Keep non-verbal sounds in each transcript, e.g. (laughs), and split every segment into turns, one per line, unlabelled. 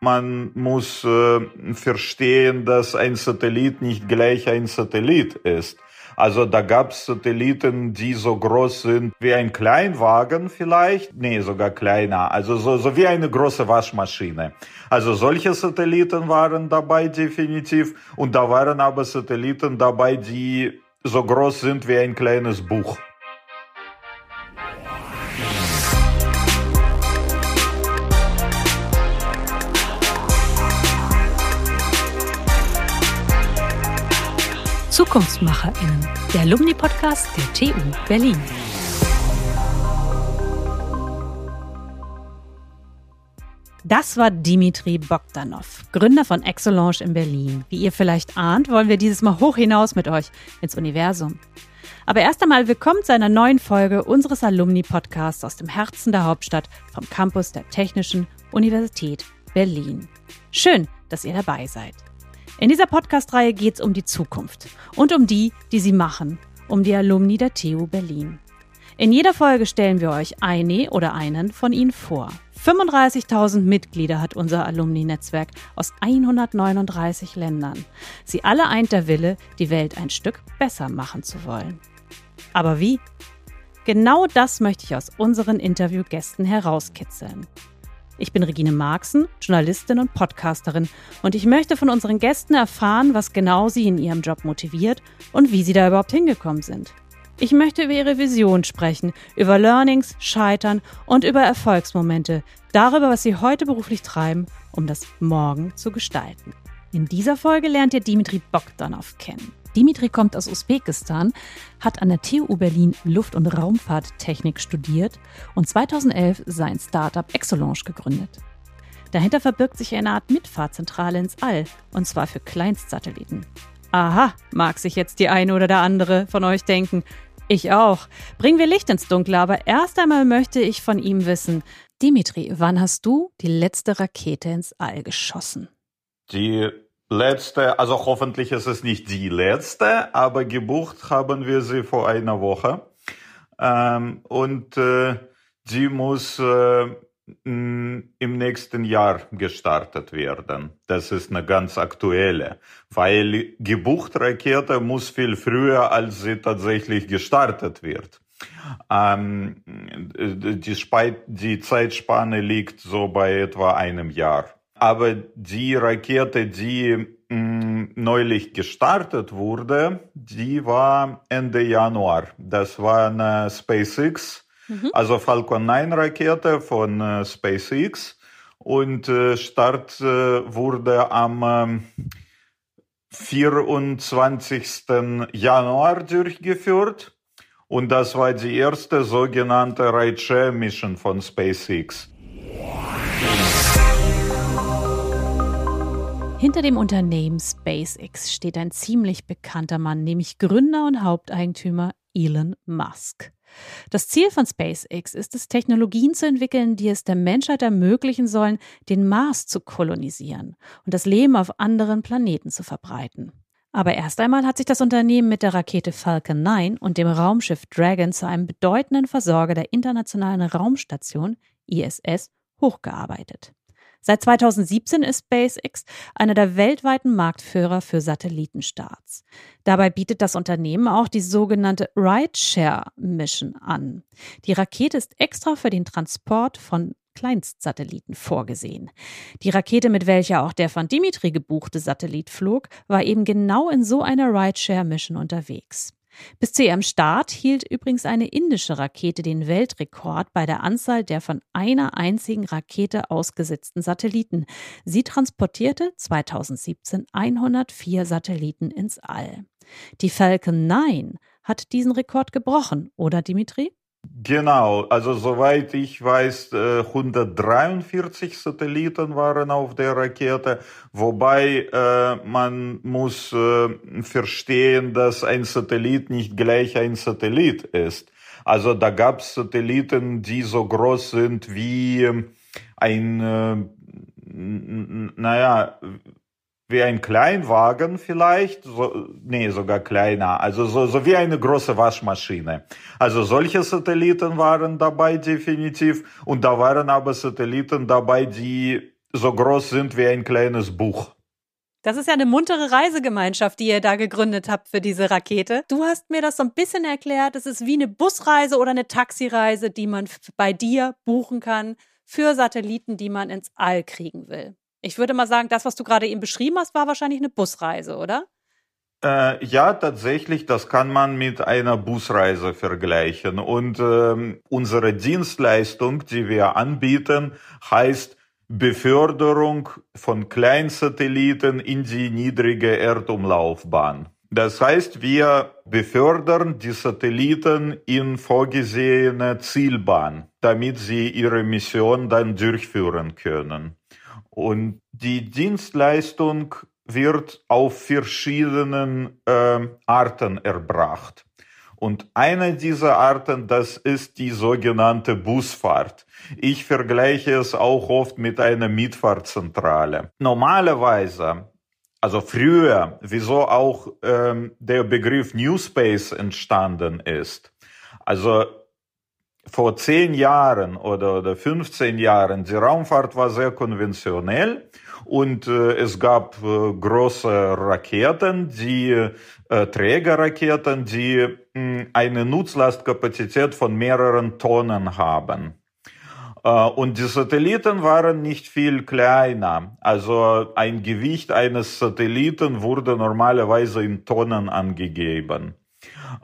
man muss äh, verstehen, dass ein Satellit nicht gleich ein Satellit ist. Also da gab es Satelliten, die so groß sind wie ein Kleinwagen vielleicht, nee, sogar kleiner, also so, so wie eine große Waschmaschine. Also solche Satelliten waren dabei definitiv und da waren aber Satelliten dabei, die so groß sind wie ein kleines Buch.
ZukunftsmacherInnen, der Alumni-Podcast der TU Berlin. Das war Dimitri Bogdanov, Gründer von Exolange in Berlin. Wie ihr vielleicht ahnt, wollen wir dieses Mal hoch hinaus mit euch ins Universum. Aber erst einmal willkommen zu einer neuen Folge unseres Alumni-Podcasts aus dem Herzen der Hauptstadt vom Campus der Technischen Universität Berlin. Schön, dass ihr dabei seid. In dieser Podcast-Reihe geht es um die Zukunft und um die, die sie machen, um die Alumni der TU Berlin. In jeder Folge stellen wir euch eine oder einen von ihnen vor. 35.000 Mitglieder hat unser Alumni-Netzwerk aus 139 Ländern. Sie alle eint der Wille, die Welt ein Stück besser machen zu wollen. Aber wie? Genau das möchte ich aus unseren Interviewgästen herauskitzeln. Ich bin Regine Marxen, Journalistin und Podcasterin und ich möchte von unseren Gästen erfahren, was genau sie in ihrem Job motiviert und wie sie da überhaupt hingekommen sind. Ich möchte über ihre Vision sprechen, über Learnings, Scheitern und über Erfolgsmomente, darüber, was sie heute beruflich treiben, um das Morgen zu gestalten. In dieser Folge lernt ihr Dimitri Bogdanov kennen. Dimitri kommt aus Usbekistan, hat an der TU Berlin Luft- und Raumfahrttechnik studiert und 2011 sein Startup Exolange gegründet. Dahinter verbirgt sich eine Art Mitfahrzentrale ins All, und zwar für Kleinstsatelliten. Aha, mag sich jetzt die eine oder der andere von euch denken. Ich auch. Bringen wir Licht ins Dunkle, aber erst einmal möchte ich von ihm wissen. Dimitri, wann hast du die letzte Rakete ins All geschossen?
Die letzte, also hoffentlich ist es nicht die letzte, aber gebucht haben wir sie vor einer Woche. Ähm, und äh, sie muss äh, im nächsten Jahr gestartet werden. Das ist eine ganz aktuelle, weil gebucht Rakete muss viel früher, als sie tatsächlich gestartet wird. Ähm, die, die Zeitspanne liegt so bei etwa einem Jahr. Aber die Rakete, die mh, mm, neulich gestartet wurde, die war Ende Januar. Das war eine SpaceX, mhm. also Falcon 9 Rakete von äh, SpaceX. Und äh, Start äh, wurde am 24. Januar durchgeführt. Und das war die erste sogenannte Rideshare Mission von SpaceX.
Hinter dem Unternehmen SpaceX steht ein ziemlich bekannter Mann, nämlich Gründer und Haupteigentümer Elon Musk. Das Ziel von SpaceX ist es, Technologien zu entwickeln, die es der Menschheit ermöglichen sollen, den Mars zu kolonisieren und das Leben auf anderen Planeten zu verbreiten. Aber erst einmal hat sich das Unternehmen mit der Rakete Falcon 9 und dem Raumschiff Dragon zu einem bedeutenden Versorger der Internationalen Raumstation ISS hochgearbeitet. Seit 2017 ist SpaceX einer der weltweiten Marktführer für Satellitenstarts. Dabei bietet das Unternehmen auch die sogenannte Rideshare Mission an. Die Rakete ist extra für den Transport von Kleinstsatelliten vorgesehen. Die Rakete, mit welcher auch der von Dimitri gebuchte Satellit flog, war eben genau in so einer Rideshare-Mission unterwegs. Bis zu ihrem Start hielt übrigens eine indische Rakete den Weltrekord bei der Anzahl der von einer einzigen Rakete ausgesetzten Satelliten. Sie transportierte 2017 104 Satelliten ins All. Die Falcon 9 hat diesen Rekord gebrochen, oder Dimitri?
Genau, also soweit ich weiß, 143 äh, Satelliten waren auf der Rakete, wobei äh, man muss äh, verstehen, dass ein Satellit nicht gleich ein Satellit ist. Also da gab es Satelliten, die so groß sind wie ein, äh, naja, wie ein Kleinwagen vielleicht, so, nee, sogar kleiner, also so, so wie eine große Waschmaschine. Also solche Satelliten waren dabei definitiv und da waren aber Satelliten dabei, die so groß sind wie ein kleines Buch.
Das ist ja eine muntere Reisegemeinschaft, die ihr da gegründet habt für diese Rakete. Du hast mir das so ein bisschen erklärt. Es ist wie eine Busreise oder eine Taxireise, die man bei dir buchen kann für Satelliten, die man ins All kriegen will. Ich würde mal sagen, das, was du gerade eben beschrieben hast, war wahrscheinlich eine Busreise, oder?
Äh, ja, tatsächlich, das kann man mit einer Busreise vergleichen. Und ähm, unsere Dienstleistung, die wir anbieten, heißt Beförderung von Kleinsatelliten in die niedrige Erdumlaufbahn. Das heißt, wir befördern die Satelliten in vorgesehene Zielbahn, damit sie ihre Mission dann durchführen können. Und die Dienstleistung wird auf verschiedenen äh, Arten erbracht. Und eine dieser Arten, das ist die sogenannte Busfahrt. Ich vergleiche es auch oft mit einer Mietfahrtzentrale. Normalerweise, also früher, wieso auch ähm, der Begriff New Space entstanden ist. Also vor zehn Jahren oder, oder 15 Jahren, die Raumfahrt war sehr konventionell und äh, es gab äh, große Raketen, die äh, Trägerraketen, die mh, eine Nutzlastkapazität von mehreren Tonnen haben. Äh, und die Satelliten waren nicht viel kleiner. Also ein Gewicht eines Satelliten wurde normalerweise in Tonnen angegeben.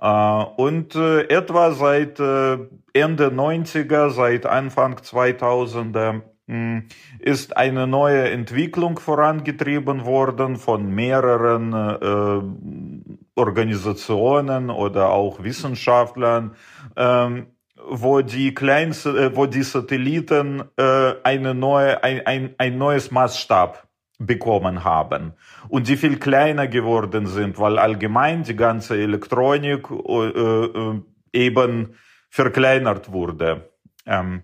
Äh, und äh, etwa seit Ende 90er, seit Anfang 2000er hm, ist eine neue Entwicklung vorangetrieben worden von mehreren äh, Organisationen oder auch Wissenschaftlern, ähm, wo die kleinste, äh, wo die Satelliten äh, eine neue, ein, ein, ein neues Maßstab bekommen haben und die viel kleiner geworden sind, weil allgemein die ganze Elektronik äh, äh, eben verkleinert wurde. Ähm,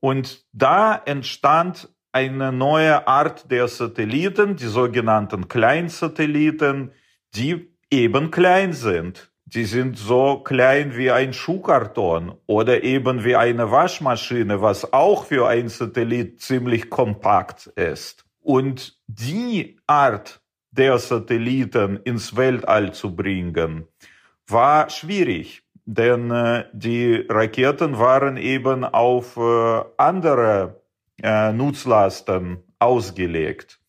und da entstand eine neue Art der Satelliten, die sogenannten Kleinsatelliten, die eben klein sind. Die sind so klein wie ein Schuhkarton oder eben wie eine Waschmaschine, was auch für ein Satellit ziemlich kompakt ist. Und die Art der Satelliten ins Weltall zu bringen, war schwierig denn äh, die Raketen waren eben auf äh, andere äh, Nutzlasten ausgelegt.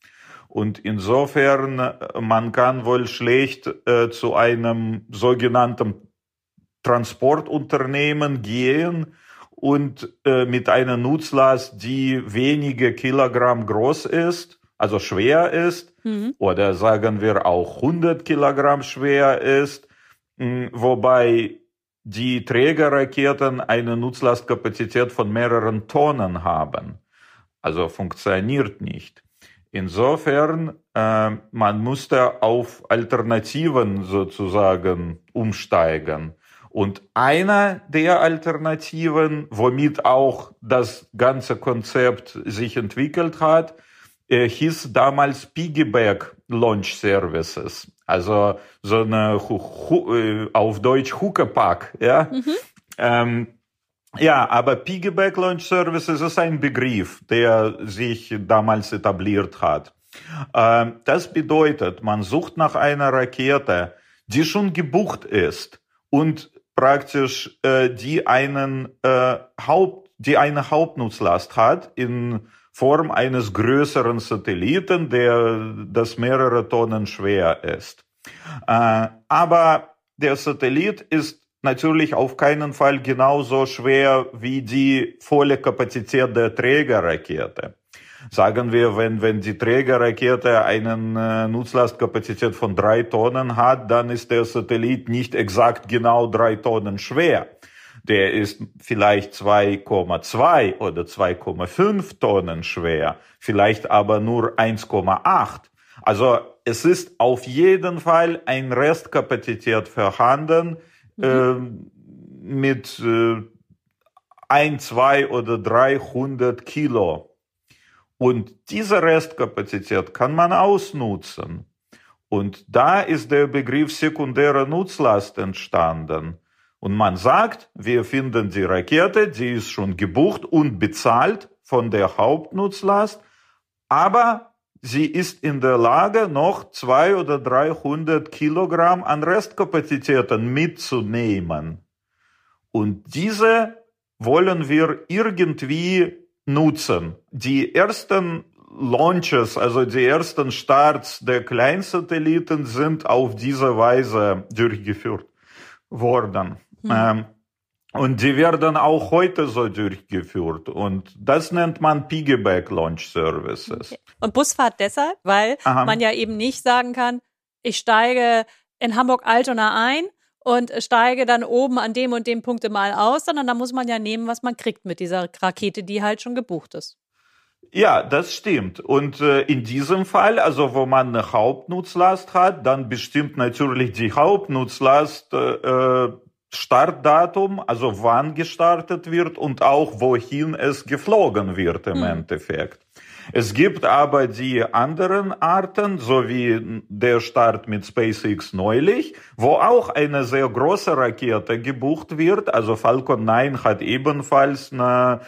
Und insofern, äh, man kann wohl schlecht äh, zu einem sogenannten Transportunternehmen gehen und äh, mit einer Nutzlast, die wenige Kilogramm groß ist, also schwer ist, mhm. oder sagen wir auch 100 Kilogramm schwer ist, wobei die Trägerraketen eine Nutzlastkapazität von mehreren Tonnen haben. Also funktioniert nicht. Insofern, äh, man musste auf Alternativen sozusagen umsteigen. Und einer der Alternativen, womit auch das ganze Konzept sich entwickelt hat, äh, hieß damals Piggyback Launch Services. Also so eine äh, auf Deutsch Huckepack, ja. Mhm. Ähm, ja, aber Piggyback Launch Services ist ein Begriff, der sich damals etabliert hat. Ähm, das bedeutet, man sucht nach einer Rakete, die schon gebucht ist und praktisch äh, die einen äh, Haupt, die eine Hauptnutzlast hat in Form eines größeren Satelliten, der das mehrere Tonnen schwer ist. Äh, aber der Satellit ist natürlich auf keinen Fall genauso schwer wie die volle Kapazität der Trägerrakete. Sagen wir, wenn, wenn die Trägerrakete eine äh, Nutzlastkapazität von drei Tonnen hat, dann ist der Satellit nicht exakt genau drei Tonnen schwer der ist vielleicht 2,2 oder 2,5 Tonnen schwer, vielleicht aber nur 1,8. Also es ist auf jeden Fall ein Restkapazität vorhanden mhm. äh, mit äh, 1, 2 oder 300 Kilo. Und diese Restkapazität kann man ausnutzen. Und da ist der Begriff sekundäre Nutzlast entstanden. Und man sagt, wir finden die Rakete, die ist schon gebucht und bezahlt von der Hauptnutzlast, aber sie ist in der Lage, noch zwei oder 300 Kilogramm an Restkapazitäten mitzunehmen. Und diese wollen wir irgendwie nutzen. Die ersten Launches, also die ersten Starts der Kleinsatelliten sind auf diese Weise durchgeführt worden. Hm. Ähm, und die werden auch heute so durchgeführt. Und das nennt man Piggyback Launch Services. Okay.
Und Busfahrt deshalb, weil Aha. man ja eben nicht sagen kann, ich steige in Hamburg-Altona ein und steige dann oben an dem und dem Punkte mal aus, sondern da muss man ja nehmen, was man kriegt mit dieser Rakete, die halt schon gebucht ist.
Ja, das stimmt. Und äh, in diesem Fall, also wo man eine Hauptnutzlast hat, dann bestimmt natürlich die Hauptnutzlast äh, Startdatum, also wann gestartet wird und auch wohin es geflogen wird im mhm. Endeffekt. Es gibt aber die anderen Arten, so wie der Start mit SpaceX neulich, wo auch eine sehr große Rakete gebucht wird. Also Falcon 9 hat ebenfalls eine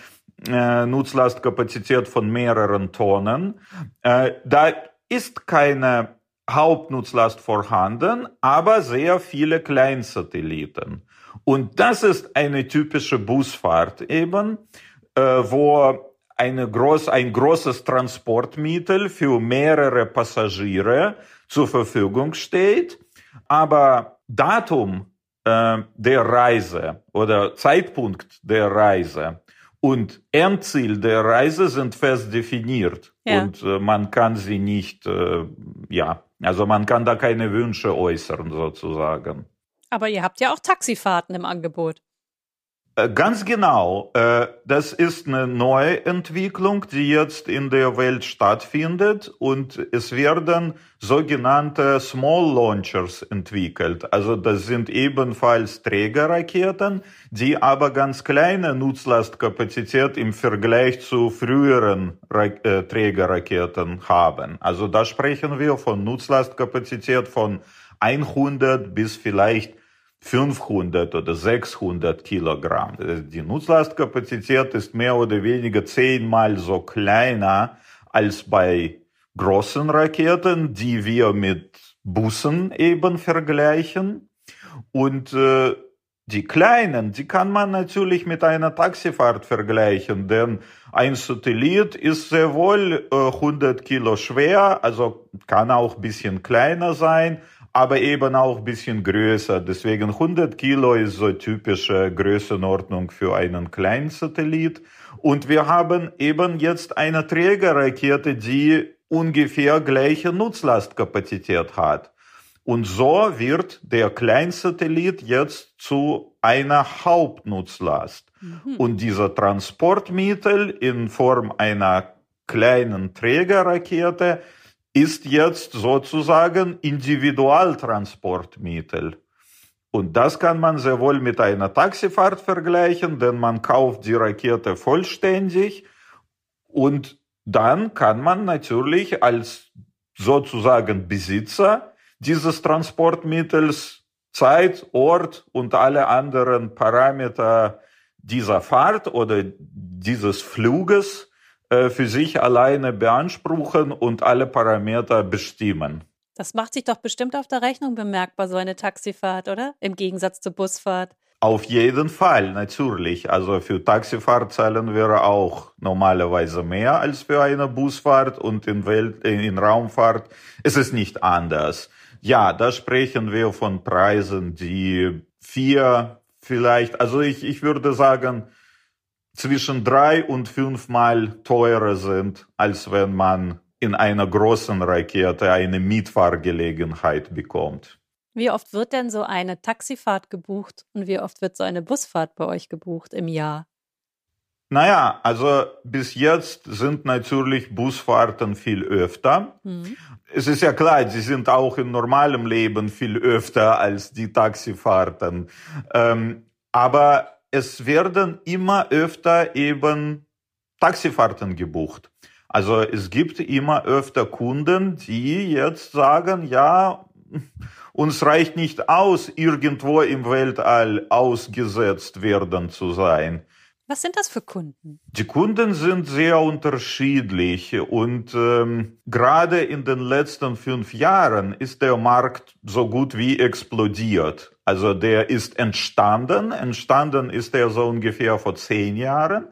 äh, Nutzlastkapazität von mehreren Tonnen. Äh, da ist keine Hauptnutzlast vorhanden, aber sehr viele Kleinsatelliten. Und das ist eine typische Busfahrt eben, äh, wo eine groß, ein großes Transportmittel für mehrere Passagiere zur Verfügung steht, aber Datum äh, der Reise oder Zeitpunkt der Reise und Endziel der Reise sind fest definiert ja. und äh, man kann sie nicht, äh, ja, also man kann da keine Wünsche äußern sozusagen.
Aber ihr habt ja auch Taxifahrten im Angebot.
Äh, ganz genau. Äh, das ist eine neue Entwicklung, die jetzt in der Welt stattfindet und es werden sogenannte Small Launchers entwickelt. Also das sind ebenfalls Trägerraketen, die aber ganz kleine Nutzlastkapazität im Vergleich zu früheren äh, Trägerraketen haben. Also da sprechen wir von Nutzlastkapazität von 100 bis vielleicht 500 oder 600 Kilogramm. Die Nutzlastkapazität ist mehr oder weniger zehnmal so kleiner als bei großen Raketen, die wir mit Bussen eben vergleichen. Und äh, die kleinen, die kann man natürlich mit einer Taxifahrt vergleichen, denn ein Satellit ist sehr wohl äh, 100 Kilo schwer, also kann auch bisschen kleiner sein, aber eben auch ein bisschen größer. Deswegen 100 Kilo ist so typische Größenordnung für einen kleinen Satellit. Und wir haben eben jetzt eine Trägerrakete, die ungefähr gleiche Nutzlastkapazität hat. Und so wird der Kleinsatellit jetzt zu einer Hauptnutzlast. Mhm. Und dieser Transportmittel in Form einer kleinen Trägerrakete ist jetzt sozusagen Individualtransportmittel. Und das kann man sehr wohl mit einer Taxifahrt vergleichen, denn man kauft die Rakete vollständig und dann kann man natürlich als sozusagen Besitzer dieses Transportmittels Zeit, Ort und alle anderen Parameter dieser Fahrt oder dieses Fluges für sich alleine beanspruchen und alle Parameter bestimmen.
Das macht sich doch bestimmt auf der Rechnung bemerkbar, so eine Taxifahrt, oder? Im Gegensatz zur Busfahrt.
Auf jeden Fall, natürlich. Also für Taxifahrt zahlen wir auch normalerweise mehr als für eine Busfahrt und in, Welt, in Raumfahrt ist es nicht anders. Ja, da sprechen wir von Preisen, die vier vielleicht, also ich, ich würde sagen, zwischen drei und fünfmal teurer sind, als wenn man in einer großen Rakete eine Mietfahrgelegenheit bekommt.
Wie oft wird denn so eine Taxifahrt gebucht und wie oft wird so eine Busfahrt bei euch gebucht im Jahr?
Naja, also bis jetzt sind natürlich Busfahrten viel öfter. Mhm. Es ist ja klar, sie sind auch in normalem Leben viel öfter als die Taxifahrten. Ähm, aber es werden immer öfter eben Taxifahrten gebucht. Also es gibt immer öfter Kunden, die jetzt sagen, ja, uns reicht nicht aus, irgendwo im Weltall ausgesetzt werden zu sein.
Was sind das für Kunden?
Die Kunden sind sehr unterschiedlich und ähm, gerade in den letzten fünf Jahren ist der Markt so gut wie explodiert. Also der ist entstanden, entstanden ist er so ungefähr vor zehn Jahren,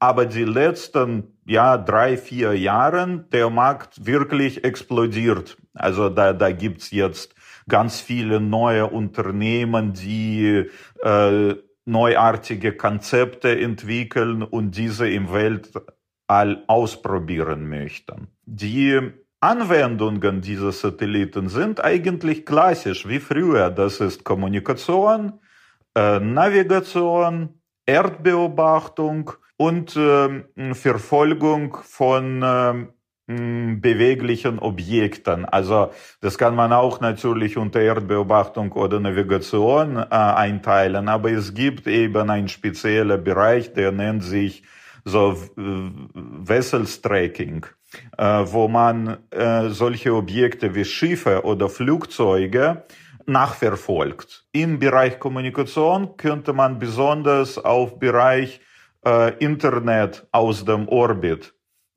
aber die letzten ja drei vier Jahren der Markt wirklich explodiert. Also da da gibt's jetzt ganz viele neue Unternehmen, die äh, neuartige Konzepte entwickeln und diese im Weltall ausprobieren möchten. Die Anwendungen dieser Satelliten sind eigentlich klassisch wie früher. Das ist Kommunikation, äh, Navigation, Erdbeobachtung und äh, Verfolgung von äh, beweglichen Objekten. Also das kann man auch natürlich unter Erdbeobachtung oder Navigation äh, einteilen, aber es gibt eben einen speziellen Bereich, der nennt sich so äh, wo man äh, solche Objekte wie Schiffe oder Flugzeuge nachverfolgt. Im Bereich Kommunikation könnte man besonders auf Bereich äh, Internet aus dem Orbit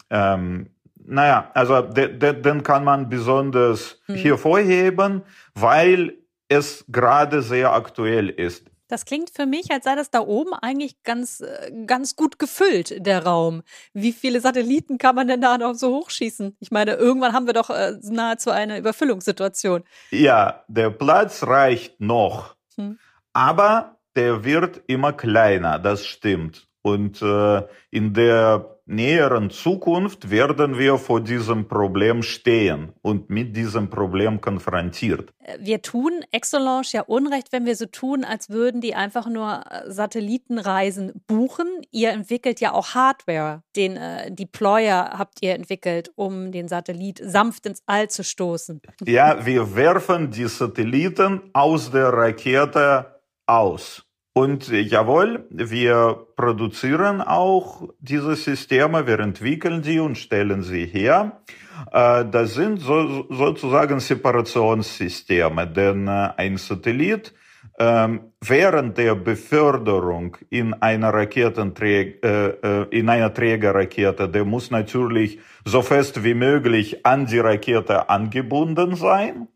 ähm, naja, also den, den kann man besonders hm. hervorheben, weil es gerade sehr aktuell ist.
Das klingt für mich, als sei das da oben eigentlich ganz, äh, ganz gut gefüllt, der Raum. Wie viele Satelliten kann man denn da noch so hochschießen? Ich meine, irgendwann haben wir doch äh, nahezu eine Überfüllungssituation.
Ja, der Platz reicht noch, hm. aber der wird immer kleiner, das stimmt. Und äh, in der näheren Zukunft werden wir vor diesem Problem stehen und mit diesem Problem konfrontiert.
Wir tun Exolange ja Unrecht, wenn wir so tun, als würden die einfach nur äh, Satellitenreisen buchen. Ihr entwickelt ja auch Hardware. Den äh, Deployer habt ihr entwickelt, um den Satellit sanft ins All zu stoßen.
Ja, wir werfen die Satelliten aus der Rakete aus. Und jawohl, wir produzieren auch diese Systeme, wir entwickeln sie und stellen sie her. Äh, das sind so, sozusagen Separationssysteme, denn äh, ein Satellit ähm, während der Beförderung in einer Raketenträger, äh, in einer Trägerrakete, der muss natürlich so fest wie möglich an die Rakete angebunden sein.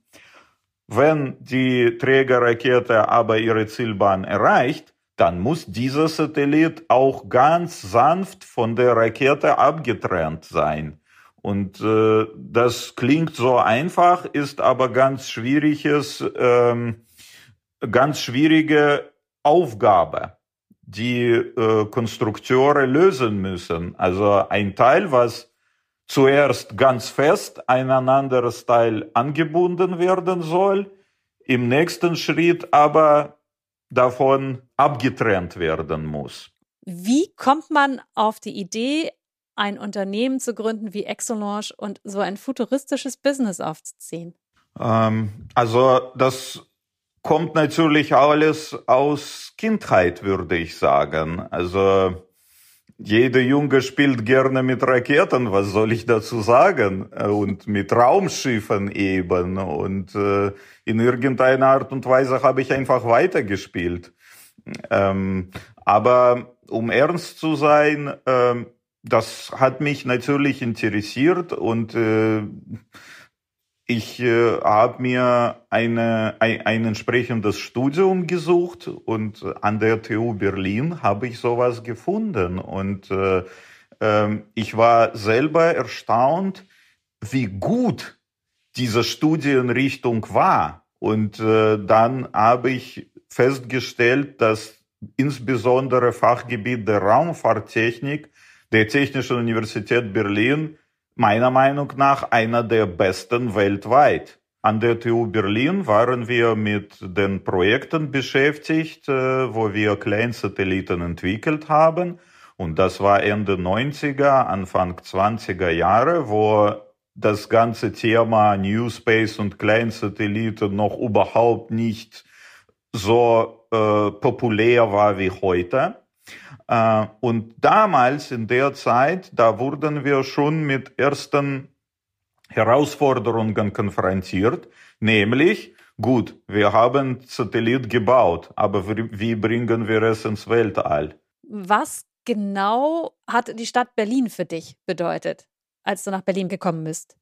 Wenn die Trägerrakete aber ihre Zielbahn erreicht, dann muss dieser Satellit auch ganz sanft von der Rakete abgetrennt sein. Und äh, das klingt so einfach, ist aber ganz schwieriges, ähm, ganz schwierige Aufgabe, die äh, Konstrukteure lösen müssen. Also ein Teil, was zuerst ganz fest ein anderes Teil angebunden werden soll, im nächsten Schritt aber davon abgetrennt werden muss.
Wie kommt man auf die Idee, ein Unternehmen zu gründen wie Exolange und so ein futuristisches Business aufzuziehen?
Ähm, also das kommt natürlich alles aus Kindheit, würde ich sagen. Also jeder Junge spielt gerne mit Raketen, was soll ich dazu sagen? Und mit Raumschiffen eben. Und äh, in irgendeiner Art und Weise habe ich einfach weitergespielt. Ähm, aber um ernst zu sein, äh, das hat mich natürlich interessiert und äh, ich äh, habe mir eine, ein, ein entsprechendes Studium gesucht und an der TU Berlin habe ich sowas gefunden. Und äh, äh, ich war selber erstaunt, wie gut diese Studienrichtung war. Und äh, dann habe ich festgestellt, dass insbesondere Fachgebiet der Raumfahrttechnik der Technischen Universität Berlin meiner Meinung nach einer der besten weltweit. An der TU Berlin waren wir mit den Projekten beschäftigt, äh, wo wir Kleinsatelliten entwickelt haben. Und das war Ende 90er, Anfang 20er Jahre, wo das ganze Thema New Space und Kleinsatelliten noch überhaupt nicht so äh, populär war wie heute. Äh, und damals in der Zeit, da wurden wir schon mit ersten Herausforderungen konfrontiert, nämlich, gut, wir haben Satellit gebaut, aber wie bringen wir es ins Weltall?
Was genau hat die Stadt Berlin für dich bedeutet, als du nach Berlin gekommen bist?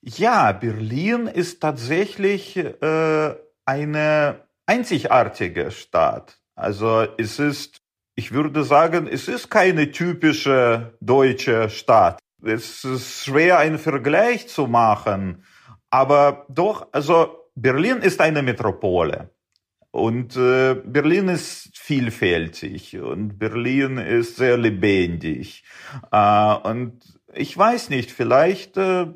Ja, Berlin ist tatsächlich äh, eine einzigartige Stadt. Also es ist, ich würde sagen, es ist keine typische deutsche Stadt. Es ist schwer, einen Vergleich zu machen, aber doch, also Berlin ist eine Metropole. Und äh, Berlin ist vielfältig und Berlin ist sehr lebendig. Äh, und ich weiß nicht, vielleicht äh,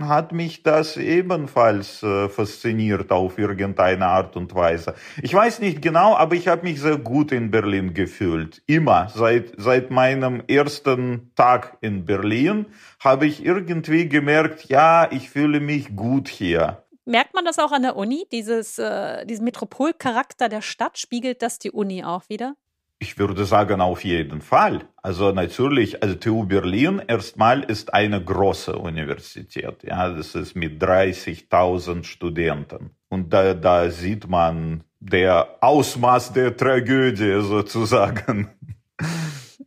hat mich das ebenfalls äh, fasziniert auf irgendeine Art und Weise. Ich weiß nicht genau, aber ich habe mich sehr gut in Berlin gefühlt. Immer. Seit, seit meinem ersten Tag in Berlin habe ich irgendwie gemerkt, ja, ich fühle mich gut hier.
Merkt man das auch an der Uni? Dieses, äh, diesen Metropolcharakter der Stadt spiegelt das die Uni auch wieder?
Ich würde sagen, auf jeden Fall. Also natürlich, also TU Berlin erstmal ist eine große Universität. Ja, das ist mit 30.000 Studenten. Und da, da sieht man der Ausmaß der Tragödie sozusagen.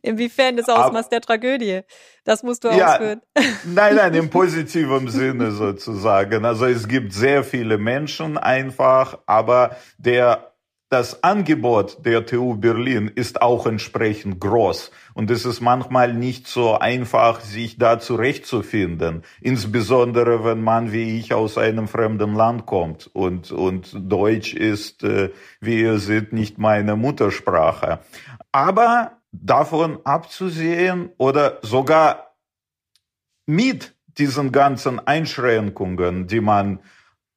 Inwiefern das Ausmaß der Tragödie? Das musst du ja, ausführen. (laughs)
Nein, nein, im positiven Sinne sozusagen. Also es gibt sehr viele Menschen einfach, aber der das Angebot der TU Berlin ist auch entsprechend groß. Und es ist manchmal nicht so einfach, sich da zurechtzufinden. Insbesondere, wenn man wie ich aus einem fremden Land kommt. Und, und Deutsch ist, äh, wie ihr seht, nicht meine Muttersprache. Aber davon abzusehen oder sogar mit diesen ganzen Einschränkungen, die man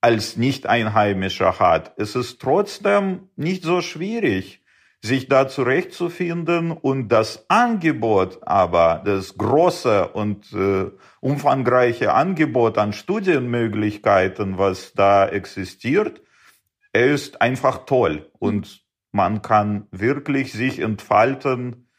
als Nicht-Einheimischer hat. Es ist trotzdem nicht so schwierig, sich da zurechtzufinden und das Angebot aber, das große und äh, umfangreiche Angebot an Studienmöglichkeiten, was da existiert, ist einfach toll und man kann wirklich sich entfalten,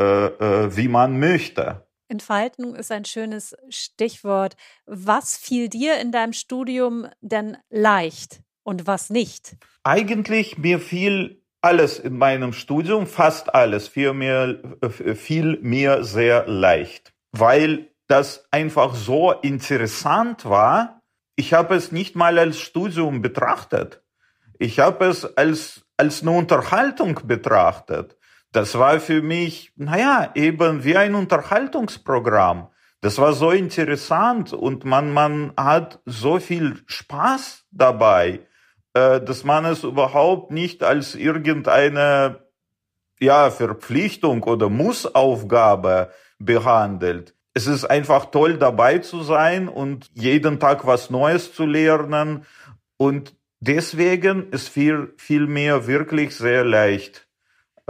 äh, äh, wie man möchte.
Entfaltung ist ein schönes Stichwort. Was fiel dir in deinem Studium denn leicht und was nicht?
Eigentlich mir fiel alles in meinem Studium, fast alles, fiel mir, fiel mir sehr leicht, weil das einfach so interessant war. Ich habe es nicht mal als Studium betrachtet. Ich habe es als, als eine Unterhaltung betrachtet. Das war für mich, naja, eben wie ein Unterhaltungsprogramm. Das war so interessant und man, man hat so viel Spaß dabei, äh, dass man es überhaupt nicht als irgendeine ja, Verpflichtung oder Mussaufgabe behandelt. Es ist einfach toll dabei zu sein und jeden Tag was Neues zu lernen und deswegen ist viel, viel mehr wirklich sehr leicht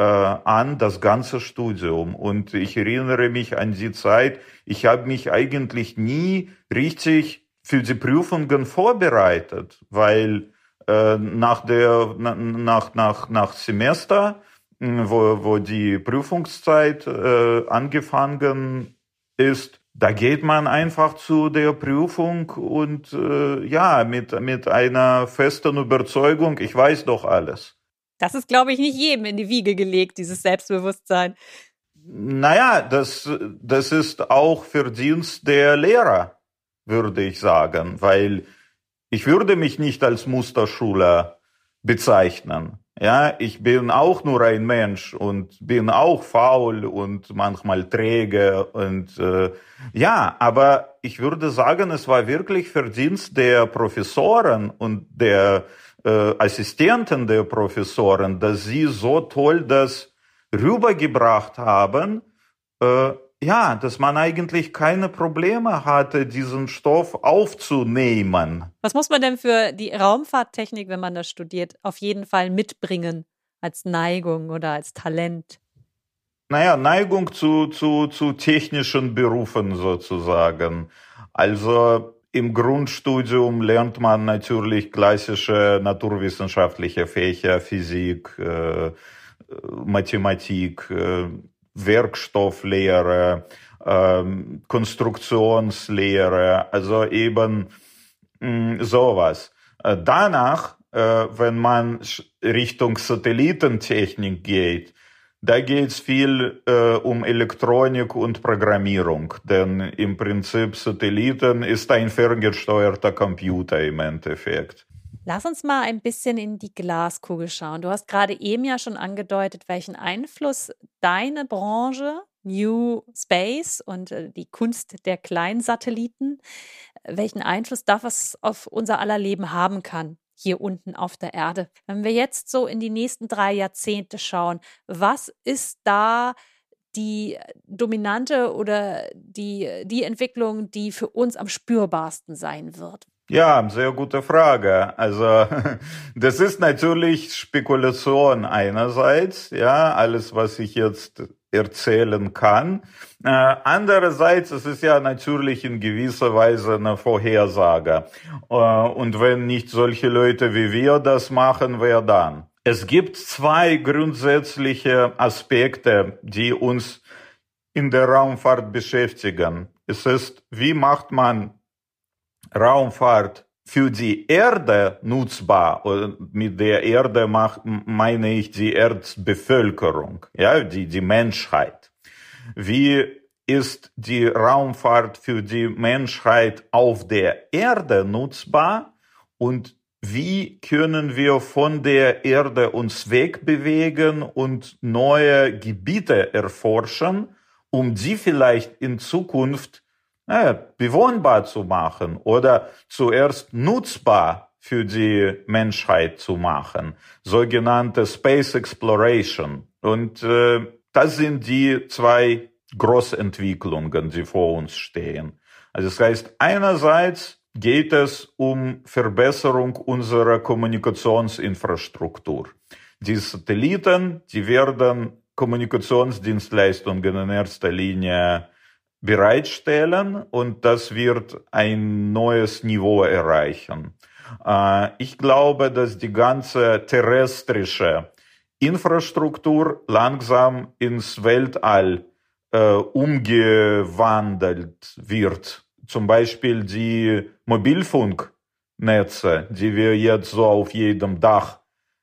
an das ganze Studium. Und ich erinnere mich an die Zeit, ich habe mich eigentlich nie richtig für die Prüfungen vorbereitet, weil äh, nach der nach nach nach Semester, wo wo die Prüfungszeit äh, angefangen ist, da geht man einfach zu der Prüfung und äh, ja mit mit einer festen Überzeugung, ich weiß doch alles.
Das ist, glaube ich, nicht jedem in die Wiege gelegt, dieses Selbstbewusstsein.
Naja, das, das ist auch Verdienst der Lehrer, würde ich sagen, weil ich würde mich nicht als Musterschüler bezeichnen. Ja, ich bin auch nur ein Mensch und bin auch faul und manchmal träge und äh, ja, aber ich würde sagen, es war wirklich Verdienst der Professoren und der Assistenten der Professoren, dass sie so toll das rübergebracht haben, äh, ja, dass man eigentlich keine Probleme hatte, diesen Stoff aufzunehmen.
Was muss man denn für die Raumfahrttechnik, wenn man das studiert, auf jeden Fall mitbringen als Neigung oder als Talent?
Naja, Neigung zu, zu, zu technischen Berufen sozusagen. Also im Grundstudium lernt man natürlich klassische naturwissenschaftliche Fächer, Physik, äh, Mathematik, äh, Werkstofflehre, äh, Konstruktionslehre, also eben mh, mm, sowas. Äh, danach, äh, wenn man Richtung Satellitentechnik geht, Da geht es viel äh, um Elektronik und Programmierung, denn im Prinzip Satelliten ist ein ferngesteuerter Computer im Endeffekt.
Lass uns mal ein bisschen in die Glaskugel schauen. Du hast gerade eben ja schon angedeutet, welchen Einfluss deine Branche New Space und äh, die Kunst der Kleinsatelliten, welchen Einfluss das auf unser aller Leben haben kann hier unten auf der Erde. Wenn wir jetzt so in die nächsten drei Jahrzehnte schauen, was ist da die dominante oder die, die Entwicklung, die für uns am spürbarsten sein wird?
Ja, sehr gute Frage. Also (laughs) das ist natürlich Spekulation einerseits, ja, alles, was ich jetzt erzählen kann. Äh, andererseits es ist ja natürlich in gewisser Weise eine Vorhersage. Äh, und wenn nicht solche Leute wie wir das machen, wer dann? Es gibt zwei grundsätzliche Aspekte, die uns in der Raumfahrt beschäftigen. Es ist, wie macht man Raumfahrt für die Erde nutzbar. Und mit der Erde mach, meine ich die Erdbevölkerung, ja, die, die Menschheit. Wie ist die Raumfahrt für die Menschheit auf der Erde nutzbar und wie können wir von der Erde uns wegbewegen und neue Gebiete erforschen, um die vielleicht in Zukunft äh, bewohnbar zu machen oder zuerst nutzbar für die Menschheit zu machen, sogenannte Space Exploration. Und äh, das sind die zwei Großentwicklungen, die vor uns stehen. Also das heißt, einerseits geht es um Verbesserung unserer Kommunikationsinfrastruktur. Die Satelliten, die werden Kommunikationsdienstleistungen in erster Linie bereitstellen und das wird ein neues Niveau erreichen. Äh, ich glaube, dass die ganze terrestrische Infrastruktur langsam ins Weltall äh, umgewandelt wird. Zum Beispiel die Mobilfunknetze, die wir jetzt so auf jedem Dach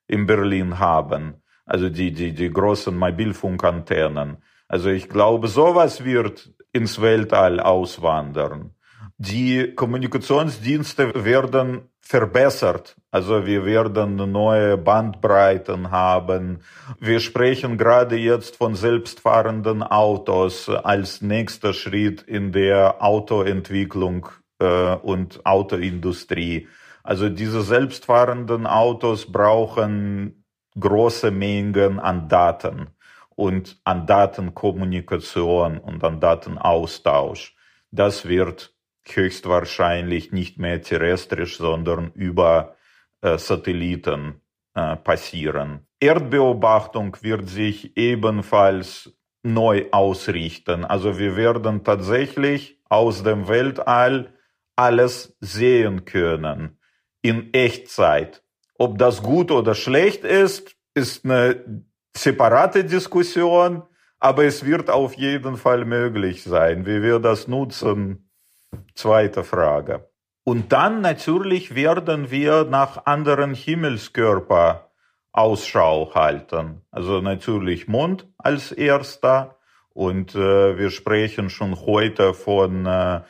in Berlin haben. Also die, die, die großen Mobilfunkantennen. Also ich glaube, sowas wird ins Weltall auswandern. Die Kommunikationsdienste werden verbessert. Also wir werden neue Bandbreiten haben. Wir sprechen gerade jetzt von selbstfahrenden Autos als nächster Schritt in der Autoentwicklung äh, und Autoindustrie. Also diese selbstfahrenden Autos brauchen große Mengen an Daten und an Datenkommunikation und an Datenaustausch. Das wird höchstwahrscheinlich nicht mehr terrestrisch, sondern über äh, Satelliten äh, passieren. Erdbeobachtung wird sich ebenfalls neu ausrichten. Also wir werden tatsächlich aus dem Weltall alles sehen können in Echtzeit. Ob das gut oder schlecht ist, ist eine separate Diskussion, aber es wird auf jeden Fall möglich sein. Wie wir das nutzen, zweite Frage. Und dann natürlich werden wir nach anderen Himmelskörper Ausschau halten. Also natürlich Mond als erster und äh, wir sprechen schon heute von äh,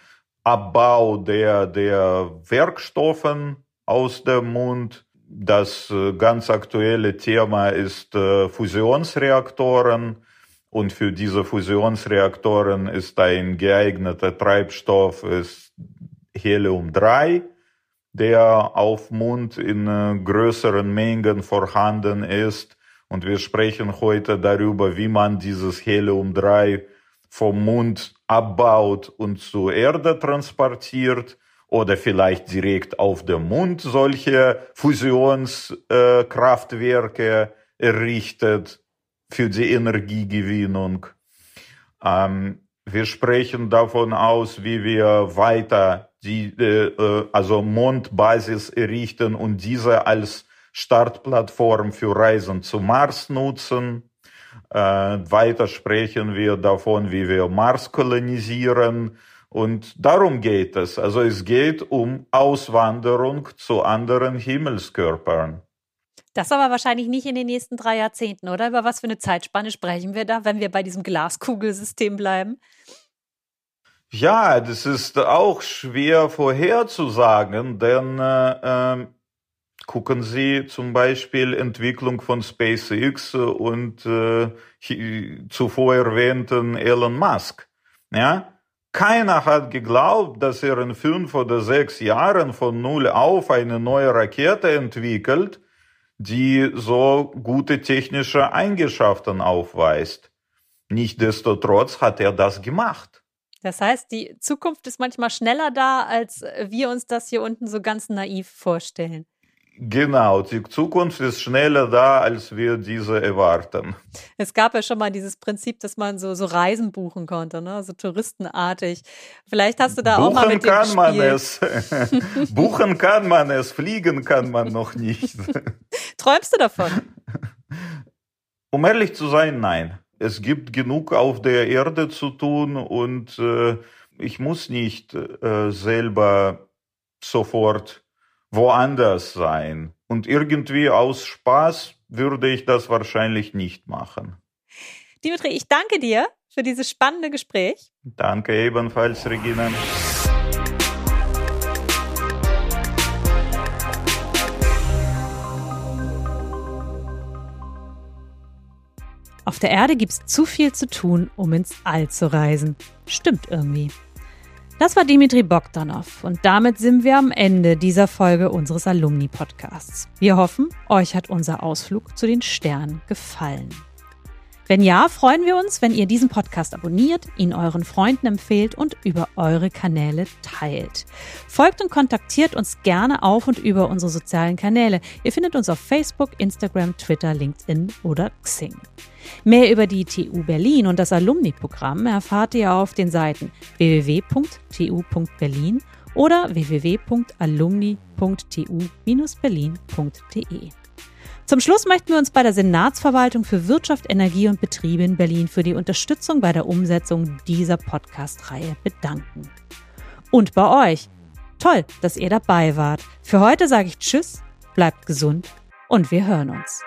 Abbau der, der Werkstoffen aus dem Mond das äh, ganz aktuelle Thema ist äh, Fusionsreaktoren. Und für diese Fusionsreaktoren ist ein geeigneter Treibstoff ist Helium-3, der auf Mond in äh, größeren Mengen vorhanden ist. Und wir sprechen heute darüber, wie man dieses Helium-3 vom Mond abbaut und zur Erde transportiert oder vielleicht direkt auf dem Mond solche Fusionskraftwerke äh, errichtet für die Energiegewinnung. Ähm, wir sprechen davon aus, wie wir weiter die, äh, äh, also Mondbasis errichten und diese als Startplattform für Reisen zum Mars nutzen. Äh, weiter sprechen wir davon, wie wir Mars kolonisieren und darum geht es. Also es geht um Auswanderung zu anderen Himmelskörpern.
Das aber wahrscheinlich nicht in den nächsten drei Jahrzehnten, oder? Über was für eine Zeitspanne sprechen wir da, wenn wir bei diesem Glaskugelsystem bleiben?
Ja, das ist auch schwer vorherzusagen, denn äh, äh, gucken Sie zum Beispiel Entwicklung von SpaceX und äh, zuvor erwähnten Elon Musk. Ja, keiner hat geglaubt, dass er in fünf oder sechs Jahren von Null auf eine neue Rakete entwickelt, die so gute technische Eigenschaften aufweist. Nichtsdestotrotz hat er das gemacht.
Das heißt, die Zukunft ist manchmal schneller da, als wir uns das hier unten so ganz naiv vorstellen.
Genau, die Zukunft ist schneller da, als wir diese erwarten.
Es gab ja schon mal dieses Prinzip, dass man so, so Reisen buchen konnte, ne? so touristenartig. Vielleicht hast du da buchen auch mal mit dem kann
man es. (laughs) buchen kann man es, fliegen kann man noch nicht. (laughs)
Träumst du davon? (laughs)
Um ehrlich zu sein, nein. Es gibt genug auf der Erde zu tun und äh, ich muss nicht äh, selber sofort woanders sein. Und irgendwie aus Spaß würde ich das wahrscheinlich nicht machen.
Dimitri, ich danke dir für dieses spannende Gespräch.
Danke ebenfalls, Regina.
Auf der Erde gibt es zu viel zu tun, um ins All zu reisen. Stimmt irgendwie. Das war Dimitri Bogdanov und damit sind wir am Ende dieser Folge unseres Alumni-Podcasts. Wir hoffen, euch hat unser Ausflug zu den Sternen gefallen. Wenn ja, freuen wir uns, wenn ihr diesen Podcast abonniert, ihn euren Freunden empfehlt und über eure Kanäle teilt. Folgt und kontaktiert uns gerne auf und über unsere sozialen Kanäle. Ihr findet uns auf Facebook, Instagram, Twitter, LinkedIn oder Xing. Mehr über die TU Berlin und das Alumni-Programm erfahrt ihr auf den Seiten www.tu.berlin oder www.alumni.tu-berlin.de. Zum Schluss möchten wir uns bei der Senatsverwaltung für Wirtschaft, Energie und Betriebe in Berlin für die Unterstützung bei der Umsetzung dieser Podcast-Reihe bedanken. Und bei euch. Toll, dass ihr dabei wart. Für heute sage ich Tschüss, bleibt gesund und wir hören uns.